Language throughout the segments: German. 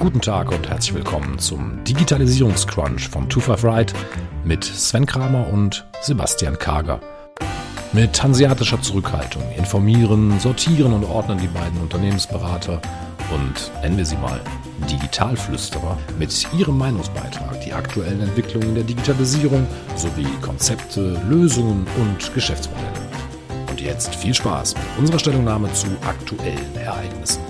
Guten Tag und herzlich willkommen zum Digitalisierungscrunch von 25 Right mit Sven Kramer und Sebastian Kager. Mit hanseatischer Zurückhaltung informieren, sortieren und ordnen die beiden Unternehmensberater und nennen wir sie mal Digitalflüsterer mit ihrem Meinungsbeitrag die aktuellen Entwicklungen der Digitalisierung sowie Konzepte, Lösungen und Geschäftsmodelle. Und jetzt viel Spaß mit unserer Stellungnahme zu aktuellen Ereignissen.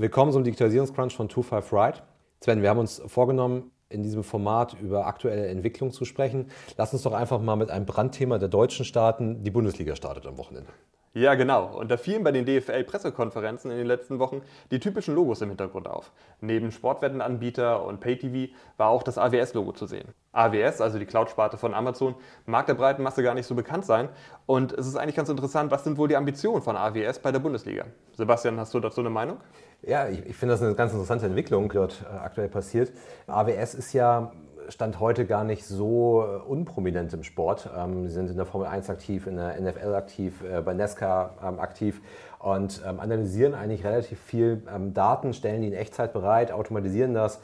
Willkommen zum Digitalisierungscrunch von 25 Right. Sven, wir haben uns vorgenommen, in diesem Format über aktuelle Entwicklungen zu sprechen. Lass uns doch einfach mal mit einem Brandthema der Deutschen starten. Die Bundesliga startet am Wochenende. Ja, genau. Und da fielen bei den DFL-Pressekonferenzen in den letzten Wochen die typischen Logos im Hintergrund auf. Neben Sportwettenanbieter und PayTV war auch das AWS-Logo zu sehen. AWS, also die Cloud-Sparte von Amazon, mag der breiten Masse gar nicht so bekannt sein. Und es ist eigentlich ganz interessant, was sind wohl die Ambitionen von AWS bei der Bundesliga? Sebastian, hast du dazu eine Meinung? Ja, ich, ich finde das eine ganz interessante Entwicklung, die dort äh, aktuell passiert. AWS ist ja Stand heute gar nicht so äh, unprominent im Sport. Ähm, sie sind in der Formel 1 aktiv, in der NFL aktiv, äh, bei NASCAR ähm, aktiv und ähm, analysieren eigentlich relativ viel Daten, stellen die in Echtzeit bereit, automatisieren das,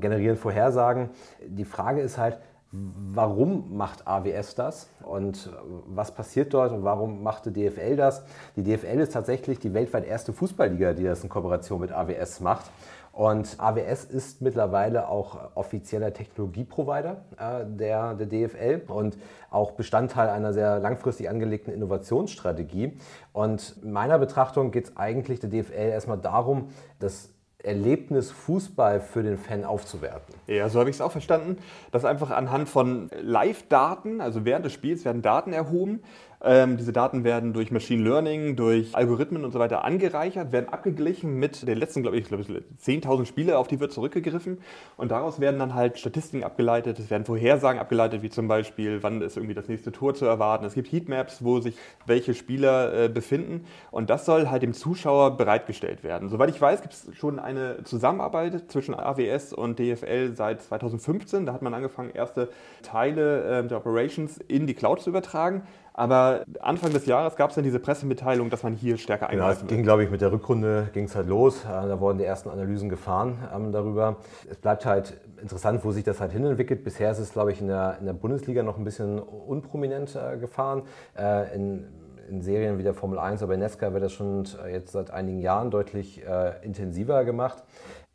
generieren Vorhersagen. Die Frage ist halt, Warum macht AWS das und was passiert dort und warum machte DFL das? Die DFL ist tatsächlich die weltweit erste Fußballliga, die das in Kooperation mit AWS macht. Und AWS ist mittlerweile auch offizieller Technologieprovider äh, der, der DFL und auch Bestandteil einer sehr langfristig angelegten Innovationsstrategie. Und in meiner Betrachtung geht es eigentlich der DFL erstmal darum, das Erlebnis Fußball für den Fan aufzuwerten. Ja, so habe ich es auch verstanden, dass einfach anhand von Live-Daten, also während des Spiels werden Daten erhoben, ähm, diese Daten werden durch Machine Learning, durch Algorithmen und so weiter angereichert, werden abgeglichen mit den letzten, glaube ich, glaube 10.000 Spiele, auf die wird zurückgegriffen. Und daraus werden dann halt Statistiken abgeleitet, es werden Vorhersagen abgeleitet, wie zum Beispiel, wann ist irgendwie das nächste Tor zu erwarten. Es gibt Heatmaps, wo sich welche Spieler äh, befinden. Und das soll halt dem Zuschauer bereitgestellt werden. Soweit ich weiß, gibt es schon eine Zusammenarbeit zwischen AWS und DFL seit 2015. Da hat man angefangen, erste Teile äh, der Operations in die Cloud zu übertragen. Aber Anfang des Jahres gab es dann diese Pressemitteilung, dass man hier stärker eingreifen genau, es ging, glaube ich, mit der Rückrunde ging es halt los. Äh, da wurden die ersten Analysen gefahren ähm, darüber. Es bleibt halt interessant, wo sich das halt hinentwickelt. Bisher ist es, glaube ich, in der, in der Bundesliga noch ein bisschen unprominent äh, gefahren. Äh, in, in Serien wie der Formel 1 oder bei Nesca wird das schon äh, jetzt seit einigen Jahren deutlich äh, intensiver gemacht.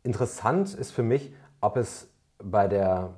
Interessant ist für mich, ob es bei der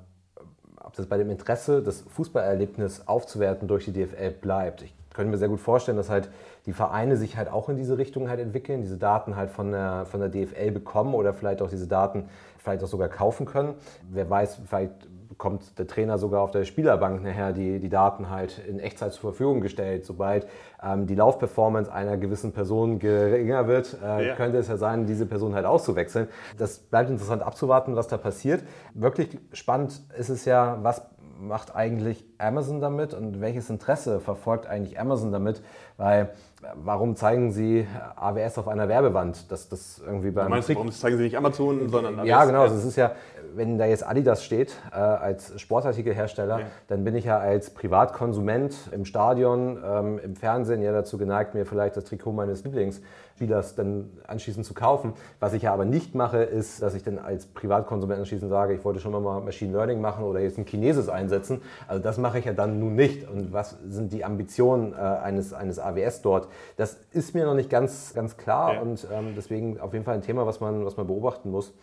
ob das bei dem Interesse, das Fußballerlebnis aufzuwerten durch die DFL bleibt. Ich könnte mir sehr gut vorstellen, dass halt die Vereine sich halt auch in diese Richtung halt entwickeln, diese Daten halt von der, von der DFL bekommen oder vielleicht auch diese Daten vielleicht auch sogar kaufen können. Wer weiß, vielleicht bekommt der Trainer sogar auf der Spielerbank nachher die, die Daten halt in Echtzeit zur Verfügung gestellt. Sobald ähm, die Laufperformance einer gewissen Person geringer wird, äh, ja. könnte es ja sein, diese Person halt auszuwechseln. Das bleibt interessant abzuwarten, was da passiert. Wirklich spannend ist es ja, was macht eigentlich Amazon damit und welches Interesse verfolgt eigentlich Amazon damit? Weil warum zeigen Sie AWS auf einer Werbewand? Dass das irgendwie beim du meinst, warum zeigen Sie nicht Amazon, sondern AWS? Ja, genau. Es ist ja, wenn da jetzt Adidas steht äh, als Sportartikelhersteller, ja. dann bin ich ja als Privatkonsument im Stadion, ähm, im Fernsehen ja dazu geneigt, mir vielleicht das Trikot meines Lieblingsspielers dann anschließend zu kaufen. Was ich ja aber nicht mache, ist, dass ich dann als Privatkonsument anschließend sage, ich wollte schon mal Machine Learning machen oder jetzt ein Chineses einsetzen. Also das mache ich ja dann nun nicht. Und was sind die Ambitionen äh, eines, eines AWS dort? Das ist mir noch nicht ganz, ganz klar ja. und ähm, deswegen auf jeden Fall ein Thema, was man, was man beobachten muss.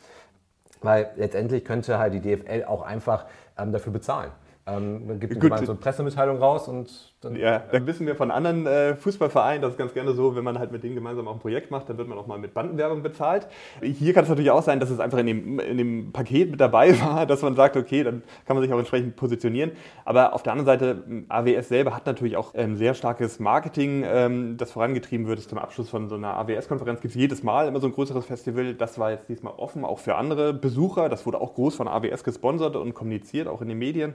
Weil letztendlich könnte halt die DFL auch einfach ähm, dafür bezahlen. Ähm, gibt Gut. so eine Pressemitteilung raus und dann, ja, dann wissen wir von anderen äh, Fußballvereinen, das ist ganz gerne so, wenn man halt mit denen gemeinsam auch ein Projekt macht, dann wird man auch mal mit Bandenwerbung bezahlt. Hier kann es natürlich auch sein, dass es einfach in dem, in dem Paket mit dabei war, dass man sagt, okay, dann kann man sich auch entsprechend positionieren. Aber auf der anderen Seite, AWS selber hat natürlich auch ein sehr starkes Marketing, ähm, das vorangetrieben wird. Zum Abschluss von so einer AWS-Konferenz gibt es jedes Mal immer so ein größeres Festival. Das war jetzt diesmal offen, auch für andere Besucher. Das wurde auch groß von AWS gesponsert und kommuniziert, auch in den Medien.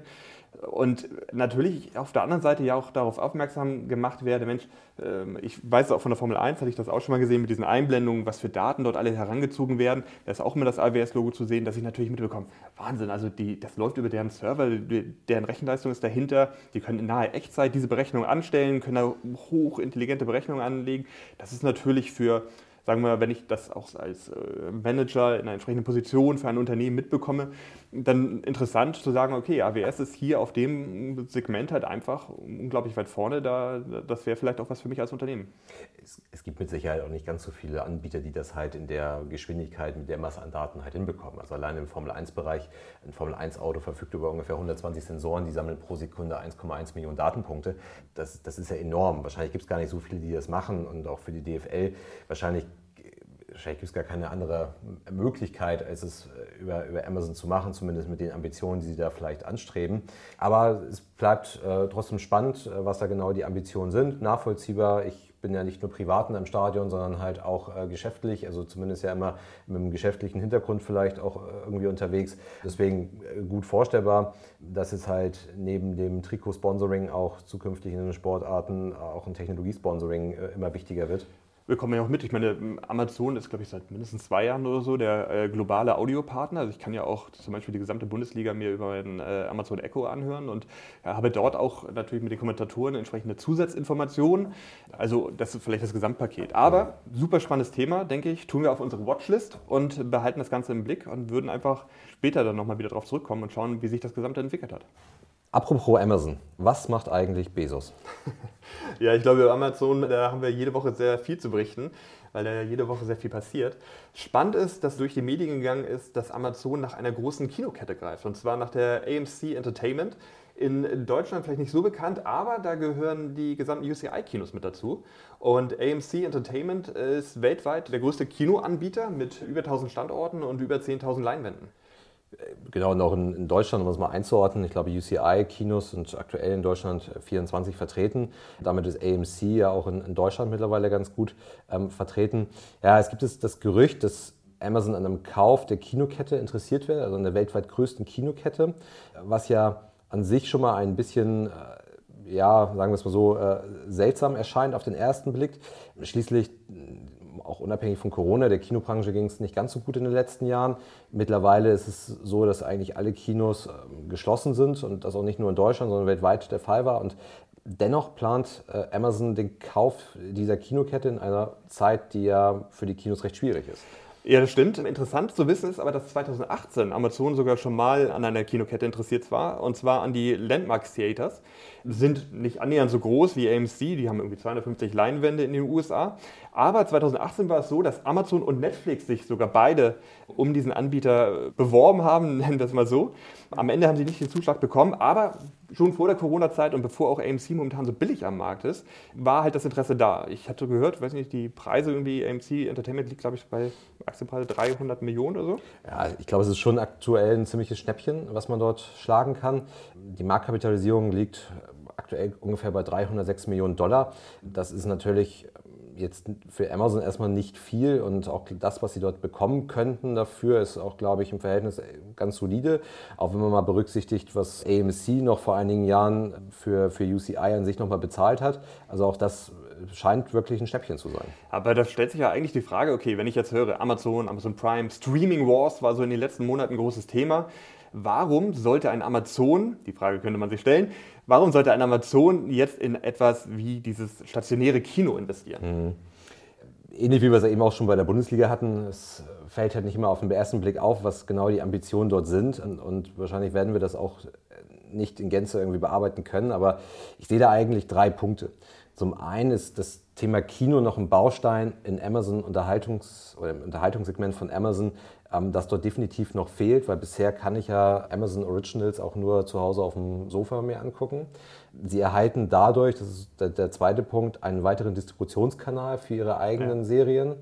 Und natürlich auf der anderen Seite ja auch darauf aufmerksam gemacht werde, Mensch, ähm, ich weiß auch von der Formel 1, hatte ich das auch schon mal gesehen mit diesen Einblendungen, was für Daten dort alle herangezogen werden. Da ist auch immer das AWS-Logo zu sehen, dass ich natürlich mitbekomme, Wahnsinn, also die, das läuft über deren Server, deren Rechenleistung ist dahinter, die können in nahe Echtzeit diese Berechnungen anstellen, können da hochintelligente Berechnungen anlegen. Das ist natürlich für sagen wir, wenn ich das auch als äh, Manager in einer entsprechenden Position für ein Unternehmen mitbekomme, dann interessant zu sagen, okay, AWS ist hier auf dem Segment halt einfach unglaublich weit vorne, da, das wäre vielleicht auch was für mich als Unternehmen. Es, es, gibt mit Sicherheit auch nicht ganz so viele Anbieter, die das halt in der Geschwindigkeit, mit der Masse an Daten halt hinbekommen. Also allein im Formel-1-Bereich, ein Formel-1-Auto verfügt über ungefähr 120 Sensoren, die sammeln pro Sekunde 1,1 Millionen Datenpunkte. Das, das ist ja enorm. Wahrscheinlich gibt es gar nicht so viele, die das machen und auch für die DFL wahrscheinlich wahrscheinlich gibt es gar keine andere Möglichkeit, als es äh, über, über Amazon zu machen, zumindest mit den Ambitionen, die sie da vielleicht anstreben. Aber es bleibt äh, trotzdem spannend, äh, was da genau die Ambitionen sind, nachvollziehbar. Ich bin ja nicht nur privat im Stadion, sondern halt auch äh, geschäftlich, also zumindest ja immer mit einem geschäftlichen Hintergrund vielleicht auch äh, irgendwie unterwegs. Deswegen äh, gut vorstellbar, dass es halt neben dem Trikotsponsoring auch zukünftig in den Sportarten auch ein Technologiesponsoring immer wichtiger wird bekommen ja auch mit. Ich meine, Amazon ist, glaube ich, seit mindestens zwei Jahren oder so der äh, globale Audiopartner. Also ich kann ja auch zum Beispiel die gesamte Bundesliga mir über ein äh, Amazon Echo anhören und ja, habe dort auch natürlich mit den Kommentatoren entsprechende Zusatzinformationen. Also das ist vielleicht das Gesamtpaket. Aber super spannendes Thema, denke ich, tun wir auf unsere Watchlist und behalten das Ganze im Blick und würden einfach später dann nochmal wieder darauf zurückkommen und schauen, wie sich das Gesamte entwickelt hat. Apropos Amazon, was macht eigentlich Bezos? ja, ich glaube, über Amazon, da haben wir jede Woche sehr viel zu berichten, weil da jede Woche sehr viel passiert. Spannend ist, dass durch die Medien gegangen ist, dass Amazon nach einer großen Kinokette greift, und zwar nach der AMC Entertainment. In Deutschland vielleicht nicht so bekannt, aber da gehören die gesamten UCI-Kinos mit dazu. Und AMC Entertainment ist weltweit der größte Kinoanbieter mit über 1000 Standorten und über 10.000 Leinwänden genau noch in, in, Deutschland, um das mal einzuordnen, ich glaube, UCI-Kinos sind aktuell in Deutschland 24 vertreten. Damit ist AMC ja auch in, in Deutschland mittlerweile ganz gut ähm, vertreten. Ja, es gibt das Gerücht, dass Amazon an einem Kauf der Kinokette interessiert wäre, also an der weltweit größten Kinokette, was ja an sich schon mal ein bisschen, äh, ja, sagen wir es mal so, äh, seltsam erscheint auf den ersten Blick. Schließlich auch unabhängig von Corona, der Kinobranche ging es nicht ganz so gut in den letzten Jahren. Mittlerweile ist es so, dass eigentlich alle Kinos ähm, geschlossen sind und das auch nicht nur in Deutschland, sondern weltweit der Fall war. Und dennoch plant äh, Amazon den Kauf dieser Kinokette in einer Zeit, die ja für die Kinos recht schwierig ist. Ja, das stimmt. Interessant zu wissen ist aber, dass 2018 Amazon sogar schon mal an einer Kinokette interessiert war, und zwar an die Landmark Theaters. Sind nicht annähernd so groß wie AMC, die haben irgendwie 250 Leinwände in den USA. Aber 2018 war es so, dass Amazon und Netflix sich sogar beide um diesen Anbieter beworben haben, nennen wir es mal so. Am Ende haben sie nicht den Zuschlag bekommen, aber schon vor der Corona-Zeit und bevor auch AMC momentan so billig am Markt ist, war halt das Interesse da. Ich hatte gehört, weiß nicht, die Preise irgendwie, AMC Entertainment liegt, glaube ich, bei Aktienpreise 300 Millionen oder so. Ja, ich glaube, es ist schon aktuell ein ziemliches Schnäppchen, was man dort schlagen kann. Die Marktkapitalisierung liegt aktuell ungefähr bei 306 Millionen Dollar. Das ist natürlich jetzt für Amazon erstmal nicht viel und auch das, was sie dort bekommen könnten dafür, ist auch, glaube ich, im Verhältnis ganz solide. Auch wenn man mal berücksichtigt, was AMC noch vor einigen Jahren für, für UCI an sich nochmal bezahlt hat. Also auch das scheint wirklich ein Schnäppchen zu sein. Aber da stellt sich ja eigentlich die Frage, okay, wenn ich jetzt höre, Amazon, Amazon Prime, Streaming Wars war so in den letzten Monaten ein großes Thema. Warum sollte ein Amazon, die Frage könnte man sich stellen, warum sollte ein Amazon jetzt in etwas wie dieses stationäre Kino investieren? Mhm. Ähnlich wie wir es eben auch schon bei der Bundesliga hatten, es fällt halt nicht immer auf den ersten Blick auf, was genau die Ambitionen dort sind. Und, und wahrscheinlich werden wir das auch nicht in Gänze irgendwie bearbeiten können. Aber ich sehe da eigentlich drei Punkte. Zum einen ist das Thema Kino noch ein Baustein in Amazon Unterhaltungs- oder im Unterhaltungssegment von Amazon, ähm, das dort definitiv noch fehlt, weil bisher kann ich ja Amazon Originals auch nur zu Hause auf dem Sofa mir angucken. Sie erhalten dadurch, das ist der, der zweite Punkt, einen weiteren Distributionskanal für ihre eigenen ja. Serien.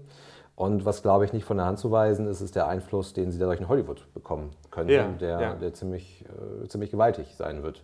Und was, glaube ich, nicht von der Hand zu weisen ist, ist der Einfluss, den sie dadurch in Hollywood bekommen können, ja, der, ja. der ziemlich, äh, ziemlich gewaltig sein wird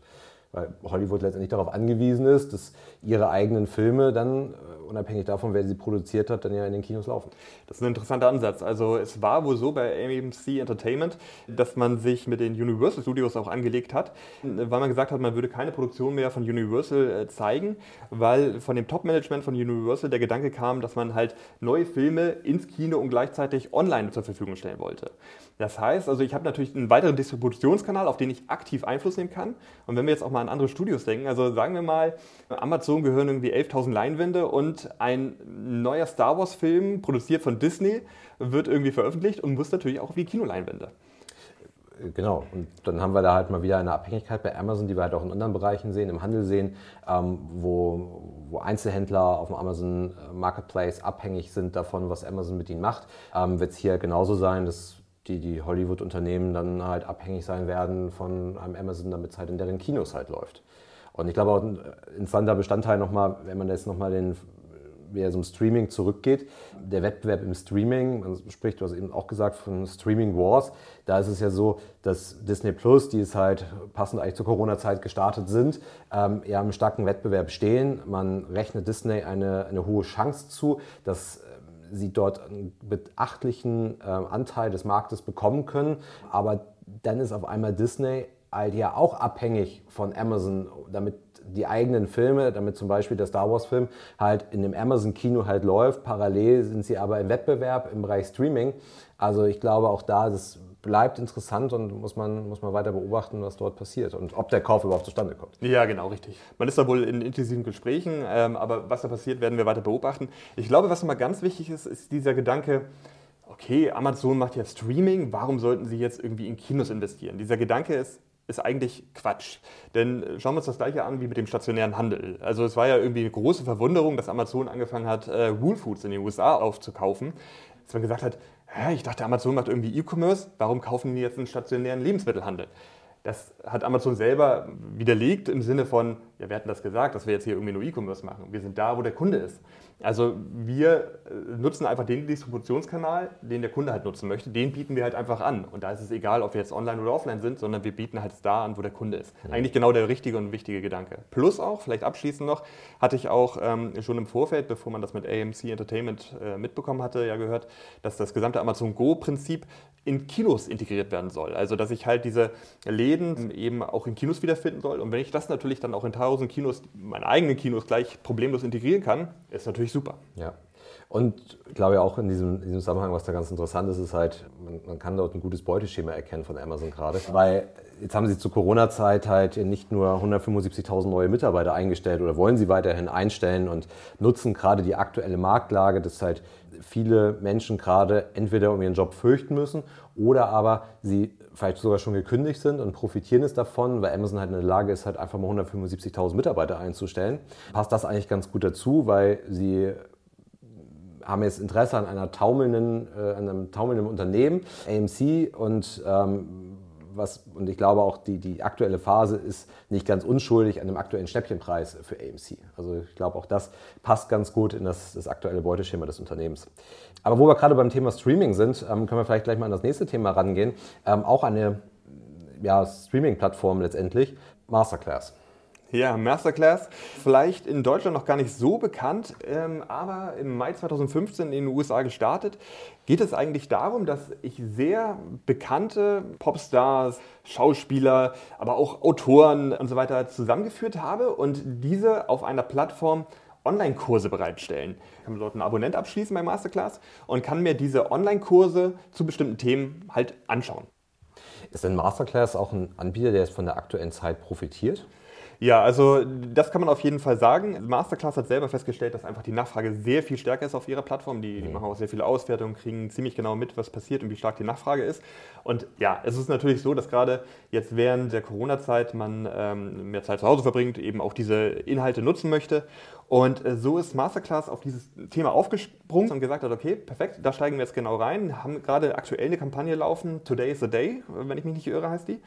weil Hollywood letztendlich darauf angewiesen ist, dass ihre eigenen Filme dann, äh, unabhängig davon, wer sie produziert hat, dann ja in den Kinos laufen. Das ist ein interessanter Ansatz. Also es war wohl so bei AMC Entertainment, dass man sich mit den Universal Studios auch angelegt hat, weil man gesagt hat, man würde keine Produktion mehr von Universal äh, zeigen, weil von dem Top-Management von Universal der Gedanke kam, dass man halt neue Filme ins Kino und gleichzeitig online zur Verfügung stellen wollte. Das heißt, also ich habe natürlich einen weiteren Distributionskanal, auf den ich aktiv Einfluss nehmen kann. Und wenn wir jetzt auch mal an andere Studios denken. Also sagen wir mal, Amazon gehören irgendwie 11.000 Leinwände und ein neuer Star Wars-Film, produziert von Disney, wird irgendwie veröffentlicht und muss natürlich auch auf die Kinoleinwände. Genau, und dann haben wir da halt mal wieder eine Abhängigkeit bei Amazon, die wir halt auch in anderen Bereichen sehen, im Handel sehen, ähm, wo, wo Einzelhändler auf dem Amazon Marketplace abhängig sind davon, was Amazon mit ihnen macht. Ähm, Wird es hier genauso sein, dass die, die Hollywood-Unternehmen dann halt abhängig sein werden von einem Amazon, damit es halt in deren Kinos halt läuft. Und ich glaube auch ein interessanter Bestandteil nochmal, wenn man jetzt nochmal den wieder zum Streaming zurückgeht. Der Wettbewerb im Streaming, man spricht, du hast eben auch gesagt, von Streaming Wars. Da ist es ja so, dass Disney Plus, die es halt passend eigentlich zur Corona-Zeit gestartet sind, ähm, ja im starken Wettbewerb stehen. Man rechnet Disney eine, eine hohe Chance zu, dass ähm, sie dort einen beachtlichen äh, Anteil des Marktes bekommen können. Aber dann ist auf einmal Disney halt ja auch abhängig von Amazon, damit die eigenen Filme, damit zum Beispiel der Star Wars-Film halt in dem Amazon-Kino halt läuft. Parallel sind sie aber im Wettbewerb im Bereich Streaming. Also ich glaube auch da, das bleibt interessant und muss man, muss man weiter beobachten, was dort passiert und ob der Kauf überhaupt zustande kommt. Ja, genau, richtig. Man ist da wohl in intensiven Gesprächen, ähm, aber was da passiert, werden wir weiter beobachten. Ich glaube, was nochmal ganz wichtig ist, ist dieser Gedanke, okay, Amazon macht ja Streaming, warum sollten sie jetzt irgendwie in Kinos investieren? Dieser Gedanke ist ist eigentlich Quatsch. Denn äh, schauen wir uns das gleiche an wie mit dem stationären Handel. Also es war ja irgendwie eine große Verwunderung, dass Amazon angefangen hat, äh, Whole Foods in den USA aufzukaufen. Dass man gesagt hat, hä, ich dachte, Amazon macht irgendwie E-Commerce, warum kaufen die jetzt einen stationären Lebensmittelhandel? Das hat Amazon selber widerlegt im Sinne von, ja, wir hatten das gesagt, dass wir jetzt hier irgendwie nur E-Commerce machen. Wir sind da, wo der Kunde ist. Also wir äh, nutzen einfach den Distributionskanal, den der Kunde halt nutzen möchte, den bieten wir halt einfach an. Und da ist es egal, ob wir jetzt online oder offline sind, sondern wir bieten halt da an, wo der Kunde ist. Ja. Eigentlich genau der richtige und wichtige Gedanke. Plus auch, vielleicht abschließend noch, hatte ich auch ähm, schon im Vorfeld, bevor man das mit AMC Entertainment äh, mitbekommen hatte, ja gehört, dass das gesamte Amazon Go-Prinzip in Kinos integriert werden soll. Also dass ich halt diese Läden eben auch in Kinos wiederfinden soll. Und wenn ich das natürlich dann auch in tausend Kinos, meine eigenen Kinos gleich problemlos integrieren kann, ist natürlich super. Ja. Und ich glaube auch in diesem, in diesem Zusammenhang, was da ganz interessant ist, ist halt, man, man kann dort ein gutes Beuteschema erkennen von Amazon gerade. Weil jetzt haben sie zur Corona-Zeit halt nicht nur 175.000 neue Mitarbeiter eingestellt oder wollen sie weiterhin einstellen und nutzen gerade die aktuelle Marktlage, dass halt viele Menschen gerade entweder um ihren Job fürchten müssen oder aber sie vielleicht sogar schon gekündigt sind und profitieren es davon, weil Amazon halt in der Lage ist, halt einfach mal 175.000 Mitarbeiter einzustellen. Passt das eigentlich ganz gut dazu, weil sie haben jetzt Interesse an einer taumelnden, äh, einem taumelnden Unternehmen, AMC, und ähm, was, und ich glaube auch die, die aktuelle Phase ist nicht ganz unschuldig an dem aktuellen Schnäppchenpreis für AMC. Also ich glaube auch das passt ganz gut in das, das aktuelle Beuteschema des Unternehmens. Aber wo wir gerade beim Thema Streaming sind, ähm, können wir vielleicht gleich mal an das nächste Thema rangehen. Ähm, auch eine ja, Streaming-Plattform letztendlich, Masterclass. Ja, Masterclass, vielleicht in Deutschland noch gar nicht so bekannt, ähm, aber im Mai 2015 in den USA gestartet. Geht es eigentlich darum, dass ich sehr bekannte Popstars, Schauspieler, aber auch Autoren und so weiter zusammengeführt habe und diese auf einer Plattform Online-Kurse bereitstellen. Ich kann dort einen Abonnent abschließen bei Masterclass und kann mir diese Online-Kurse zu bestimmten Themen halt anschauen. Ist denn Masterclass auch ein Anbieter, der jetzt von der aktuellen Zeit profitiert? Ja, also das kann man auf jeden Fall sagen. Masterclass hat selber festgestellt, dass einfach die Nachfrage sehr viel stärker ist auf ihrer Plattform. Die, die mhm. machen auch sehr viele Auswertungen, kriegen ziemlich genau mit, was passiert und wie stark die Nachfrage ist. Und ja, es ist natürlich so, dass gerade jetzt während der Corona-Zeit man ähm, mehr Zeit zu Hause verbringt, eben auch diese Inhalte nutzen möchte. Und äh, so ist Masterclass auf dieses Thema aufgesprungen und gesagt hat, okay, perfekt, da steigen wir jetzt genau rein. Haben gerade aktuell eine Kampagne laufen, Today is the Day, wenn ich mich nicht irre, heißt die.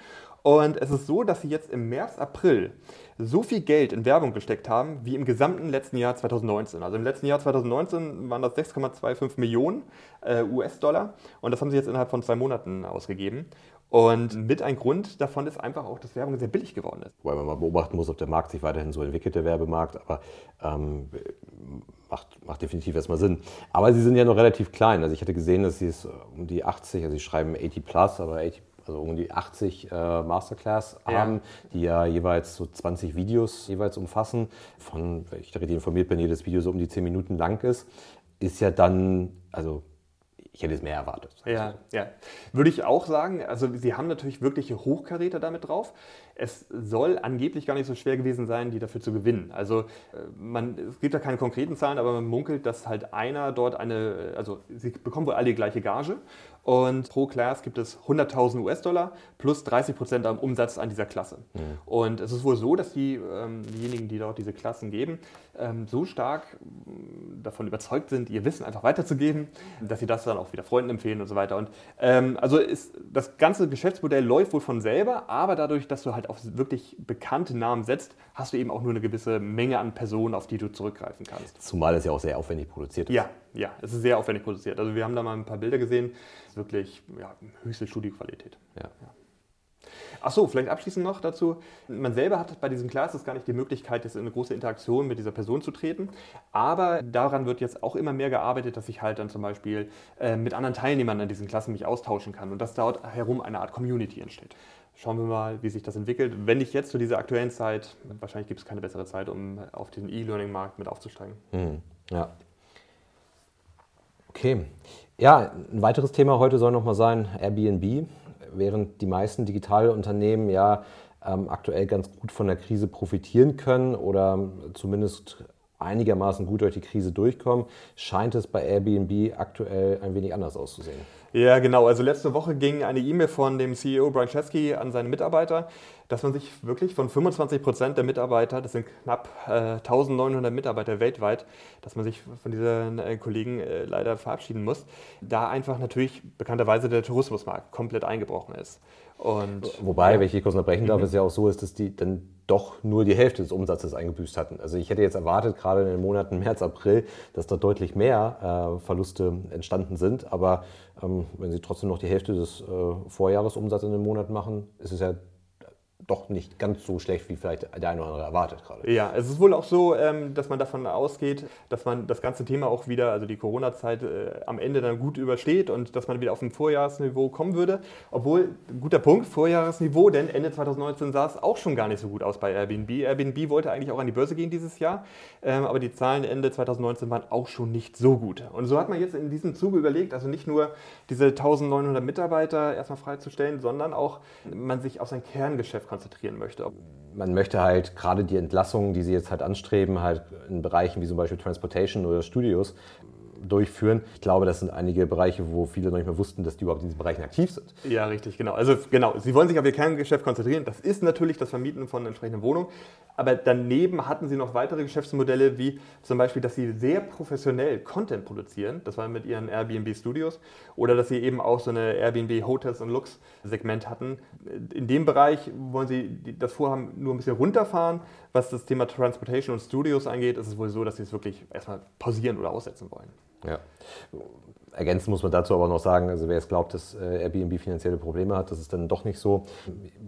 Und es ist so, dass sie jetzt im März, April so viel Geld in Werbung gesteckt haben wie im gesamten letzten Jahr 2019. Also im letzten Jahr 2019 waren das 6,25 Millionen äh, US-Dollar und das haben sie jetzt innerhalb von zwei Monaten ausgegeben. Und mit ein Grund davon ist einfach auch, dass Werbung sehr billig geworden ist. Weil man mal beobachten muss, ob der Markt sich weiterhin so entwickelt, der Werbemarkt, aber ähm, macht, macht definitiv erstmal Sinn. Aber sie sind ja noch relativ klein. Also ich hatte gesehen, dass sie es um die 80, also sie schreiben 80 plus, aber 80 also um die 80 äh, Masterclass haben, ja. die ja jeweils so 20 Videos jeweils umfassen. Von, wenn ich da richtig informiert bin, jedes Video so um die 10 Minuten lang ist, ist ja dann, also ich hätte es mehr erwartet. Ja, ja. Würde ich auch sagen. Also sie haben natürlich wirkliche Hochkaräter damit drauf. Es soll angeblich gar nicht so schwer gewesen sein, die dafür zu gewinnen. Also äh, man, es gibt da keine konkreten Zahlen, aber man munkelt, dass halt einer dort eine, also sie bekommen wohl alle die gleiche Gage und pro Class gibt es 100.000 US-Dollar plus 30 Prozent am Umsatz an dieser Klasse. Mhm. Und es ist wohl so, dass die, ähm, diejenigen, die dort diese Klassen geben, ähm, so stark mm, davon überzeugt sind, ihr Wissen einfach weiterzugeben, dass sie das dann auch wieder Freunden empfehlen und so weiter. Und ähm, also ist, das ganze Geschäftsmodell läuft wohl von selber, aber dadurch, dass du halt auf wirklich bekannte Namen setzt, hast du eben auch nur eine gewisse Menge an Personen, auf die du zurückgreifen kannst. Zumal es ja auch sehr aufwendig produziert ist. Ja, ja, es ist sehr aufwendig produziert. Also wir haben da mal ein paar Bilder gesehen, wirklich ja, höchste Studioqualität. Ja. ja. Ach so, vielleicht abschließend noch dazu. Man selber hat bei diesen Classes gar nicht die Möglichkeit, jetzt in eine große Interaktion mit dieser Person zu treten. Aber daran wird jetzt auch immer mehr gearbeitet, dass ich halt dann zum Beispiel äh, mit anderen Teilnehmern an diesen Klassen mich austauschen kann und dass dort herum eine Art Community entsteht. Schauen wir mal, wie sich das entwickelt. Wenn nicht jetzt zu dieser aktuellen Zeit, wahrscheinlich gibt es keine bessere Zeit, um auf den E-Learning-Markt mit aufzusteigen. Mhm. Ja. Okay. Ja, ein weiteres Thema heute soll nochmal sein Airbnb. Während die meisten Digitalunternehmen ja ähm, aktuell ganz gut von der Krise profitieren können oder zumindest einigermaßen gut durch die Krise durchkommen, scheint es bei Airbnb aktuell ein wenig anders auszusehen. Ja, genau. Also letzte Woche ging eine E-Mail von dem CEO Brian Chesky an seine Mitarbeiter, dass man sich wirklich von 25 Prozent der Mitarbeiter, das sind knapp äh, 1900 Mitarbeiter weltweit, dass man sich von diesen äh, Kollegen äh, leider verabschieden muss, da einfach natürlich bekannterweise der Tourismusmarkt komplett eingebrochen ist. Und, Wobei, ja. wenn ich hier kurz unterbrechen darf, mhm. es ja auch so ist, dass die dann doch nur die Hälfte des Umsatzes eingebüßt hatten. Also ich hätte jetzt erwartet, gerade in den Monaten März, April, dass da deutlich mehr äh, Verluste entstanden sind. Aber ähm, wenn sie trotzdem noch die Hälfte des äh, Vorjahresumsatzes in dem Monat machen, ist es ja doch nicht ganz so schlecht, wie vielleicht der eine oder andere erwartet gerade. Ja, es ist wohl auch so, ähm, dass man davon ausgeht, dass man das ganze Thema auch wieder, also die Corona-Zeit äh, am Ende dann gut übersteht und dass man wieder auf ein Vorjahresniveau kommen würde. Obwohl, guter Punkt, Vorjahresniveau, denn Ende 2019 sah es auch schon gar nicht so gut aus bei Airbnb. Airbnb wollte eigentlich auch an die Börse gehen dieses Jahr, ähm, aber die Zahlen Ende 2019 waren auch schon nicht so gut. Und so hat man jetzt in diesem Zuge überlegt, also nicht nur diese 1900 Mitarbeiter erstmal freizustellen, sondern auch man sich auf sein Kerngeschäft konzentrieren möchte. Man möchte halt gerade die Entlassungen, die sie jetzt halt anstreben, halt in Bereichen wie zum Beispiel Transportation oder Studios, durchführen. Ich glaube, das sind einige Bereiche, wo viele noch nicht mehr wussten, dass die überhaupt in diesen Bereichen aktiv sind. Ja, richtig, genau. Also genau, Sie wollen sich auf Ihr Kerngeschäft konzentrieren. Das ist natürlich das Vermieten von entsprechenden Wohnungen. Aber daneben hatten Sie noch weitere Geschäftsmodelle, wie zum Beispiel, dass Sie sehr professionell Content produzieren. Das war mit Ihren Airbnb Studios. Oder dass Sie eben auch so eine Airbnb Hotels und Lux Segment hatten. In dem Bereich wollen Sie das Vorhaben nur ein bisschen runterfahren. Was das Thema Transportation und Studios angeht, ist es wohl so, dass Sie es wirklich erstmal pausieren oder aussetzen wollen. Ja. Ergänzen muss man dazu aber noch sagen, also wer es glaubt, dass äh, Airbnb finanzielle Probleme hat, das ist dann doch nicht so.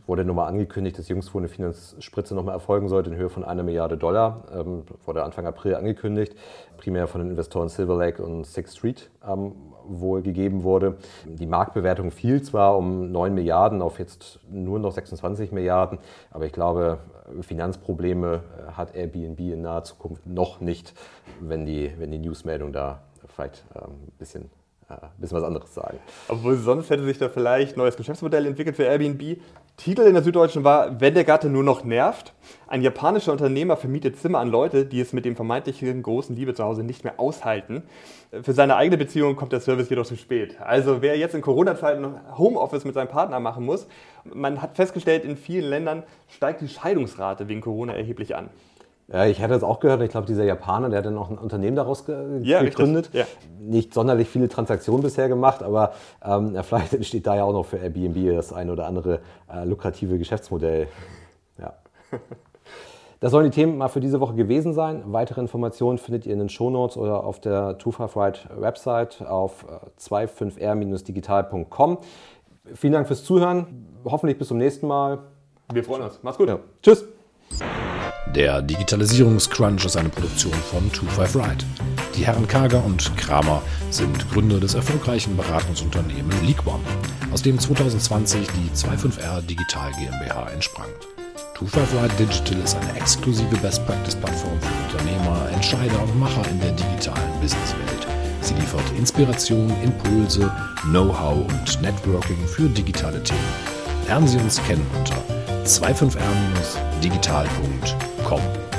Wurde nochmal angekündigt, dass jüngst eine Finanzspritze nochmal erfolgen sollte in Höhe von einer Milliarde Dollar. Ähm, wurde Anfang April angekündigt, primär von den Investoren Silver Lake und Sixth Street ähm, wohl gegeben wurde. Die Marktbewertung fiel zwar um 9 Milliarden auf jetzt nur noch 26 Milliarden, aber ich glaube, Finanzprobleme äh, hat Airbnb in naher Zukunft noch nicht, wenn die, wenn die Newsmeldung da vielleicht ähm, ein bisschen ein äh, bisschen was anderes sagen. Obwohl sonst hätte sich da vielleicht ein neues Geschäftsmodell entwickelt für Airbnb. Titel in der Süddeutschen war, wenn der Gatte nur noch nervt. Ein japanischer Unternehmer vermietet Zimmer an Leute, die es mit dem vermeintlichen großen Liebe zu Hause nicht mehr aushalten. Für seine eigene Beziehung kommt der Service jedoch zu spät. Also wer jetzt in Corona-Zeiten Homeoffice mit seinem Partner machen muss, man hat festgestellt, in vielen Ländern steigt die Scheidungsrate wegen Corona erheblich an. Ja, ich hatte das auch gehört. Ich glaube, dieser Japaner, der hat dann auch ein Unternehmen daraus ge ja, gegründet. Ja. Nicht sonderlich viele Transaktionen bisher gemacht, aber ähm, vielleicht entsteht da ja auch noch für Airbnb das eine oder andere äh, lukrative Geschäftsmodell. Ja. Das sollen die Themen mal für diese Woche gewesen sein. Weitere Informationen findet ihr in den Shownotes oder auf der 25 Website auf 25r-digital.com. Äh, Vielen Dank fürs Zuhören. Hoffentlich bis zum nächsten Mal. Wir freuen uns. Mach's gut. Ja. Tschüss. Der Digitalisierungscrunch ist eine Produktion von 25 Ride. Die Herren Kager und Kramer sind Gründer des erfolgreichen Beratungsunternehmens LeakOne, aus dem 2020 die 25R Digital GmbH entsprang. 25 Ride Digital ist eine exklusive Best-Practice-Plattform für Unternehmer, Entscheider und Macher in der digitalen Businesswelt. Sie liefert Inspiration, Impulse, Know-how und Networking für digitale Themen. Lernen Sie uns kennen unter 25r-digital.com.